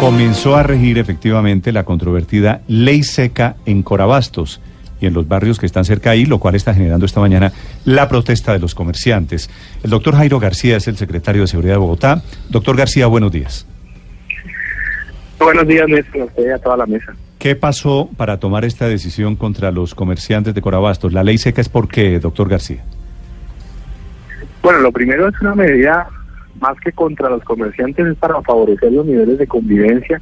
Comenzó a regir efectivamente la controvertida ley seca en Corabastos y en los barrios que están cerca ahí, lo cual está generando esta mañana la protesta de los comerciantes. El doctor Jairo García es el secretario de Seguridad de Bogotá. Doctor García, buenos días. Buenos días, Néstor, a usted y a toda la mesa. ¿Qué pasó para tomar esta decisión contra los comerciantes de Corabastos? ¿La ley seca es por qué, doctor García? Bueno, lo primero es una medida más que contra los comerciantes, es para favorecer los niveles de convivencia,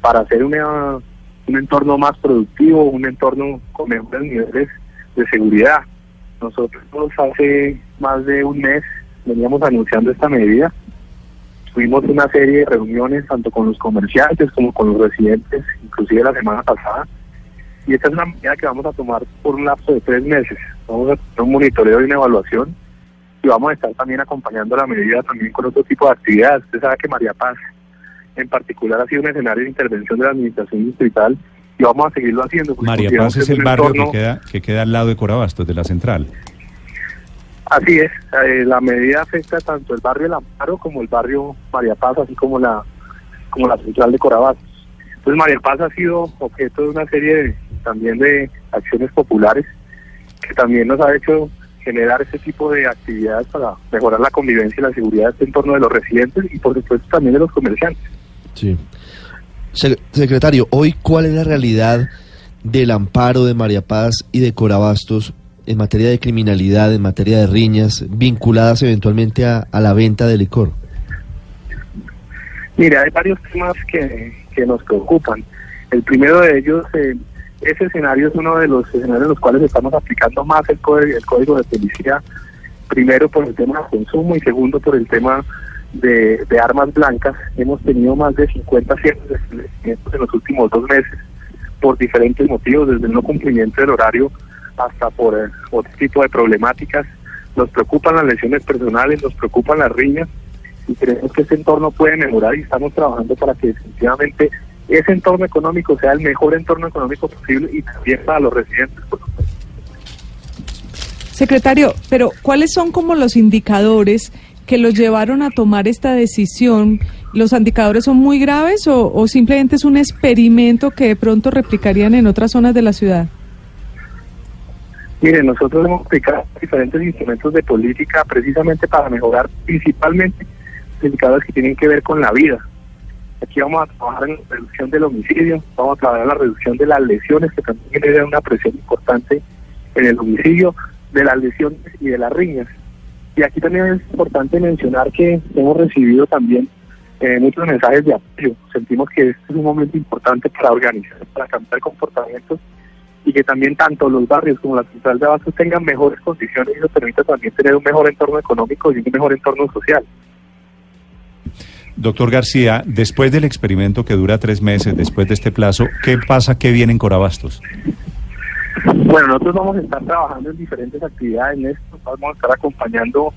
para hacer una, un entorno más productivo, un entorno con mejores niveles de seguridad. Nosotros hace más de un mes veníamos anunciando esta medida. Tuvimos una serie de reuniones tanto con los comerciantes como con los residentes, inclusive la semana pasada. Y esta es una medida que vamos a tomar por un lapso de tres meses. Vamos a hacer un monitoreo y una evaluación y vamos a estar también acompañando la medida también con otro tipo de actividades. Usted sabe que María Paz en particular ha sido un escenario de intervención de la administración distrital y vamos a seguirlo haciendo. María Paz es el barrio que, queda, que queda al lado de Corabastos, de la central. Así es, eh, la medida afecta tanto el barrio El Amparo como el barrio María Paz, así como la como la central de Corabastos. Entonces María Paz ha sido objeto de una serie de, también de acciones populares que también nos ha hecho generar ese tipo de actividades para mejorar la convivencia y la seguridad de este entorno de los residentes y por supuesto también de los comerciantes. Sí. Secretario, hoy cuál es la realidad del amparo de María Paz y de Corabastos en materia de criminalidad, en materia de riñas, vinculadas eventualmente a, la venta de licor? Mira, hay varios temas que, que nos preocupan. El primero de ellos eh, ese escenario es uno de los escenarios en los cuales estamos aplicando más el, el código de policía, primero por el tema de consumo y segundo por el tema de, armas blancas. Hemos tenido más de 50 ciertos de en los últimos dos meses por diferentes motivos, desde el no cumplimiento del horario hasta por eh, otro tipo de problemáticas. Nos preocupan las lesiones personales, nos preocupan las riñas y creemos que este entorno puede mejorar y estamos trabajando para que definitivamente ese entorno económico sea el mejor entorno económico posible y también para los residentes, Secretario, pero ¿cuáles son como los indicadores que los llevaron a tomar esta decisión? ¿Los indicadores son muy graves o, o simplemente es un experimento que de pronto replicarían en otras zonas de la ciudad? Mire, nosotros hemos aplicado diferentes instrumentos de política precisamente para mejorar principalmente los indicadores que tienen que ver con la vida, Aquí vamos a trabajar en la reducción del homicidio, vamos a trabajar en la reducción de las lesiones, que también genera una presión importante en el homicidio, de las lesiones y de las riñas. Y aquí también es importante mencionar que hemos recibido también eh, muchos mensajes de apoyo. Sentimos que este es un momento importante para organizar, para cambiar comportamientos y que también tanto los barrios como la central de abastos tengan mejores condiciones y eso permita también tener un mejor entorno económico y un mejor entorno social. Doctor García, después del experimento que dura tres meses, después de este plazo, ¿qué pasa? ¿Qué viene en Corabastos? Bueno, nosotros vamos a estar trabajando en diferentes actividades en esto, vamos a estar acompañando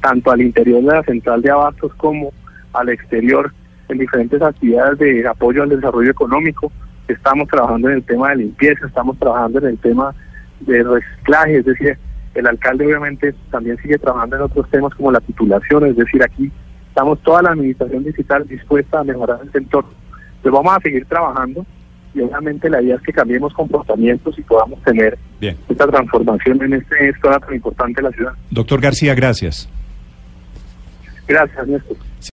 tanto al interior de la central de abastos como al exterior en diferentes actividades de apoyo al desarrollo económico. Estamos trabajando en el tema de limpieza, estamos trabajando en el tema de reciclaje, es decir, el alcalde obviamente también sigue trabajando en otros temas como la titulación, es decir, aquí estamos toda la administración digital dispuesta a mejorar el entorno. Pues vamos a seguir trabajando y obviamente la idea es que cambiemos comportamientos y podamos tener esta transformación en este esto tan importante de la ciudad. Doctor García, gracias. Gracias, Néstor.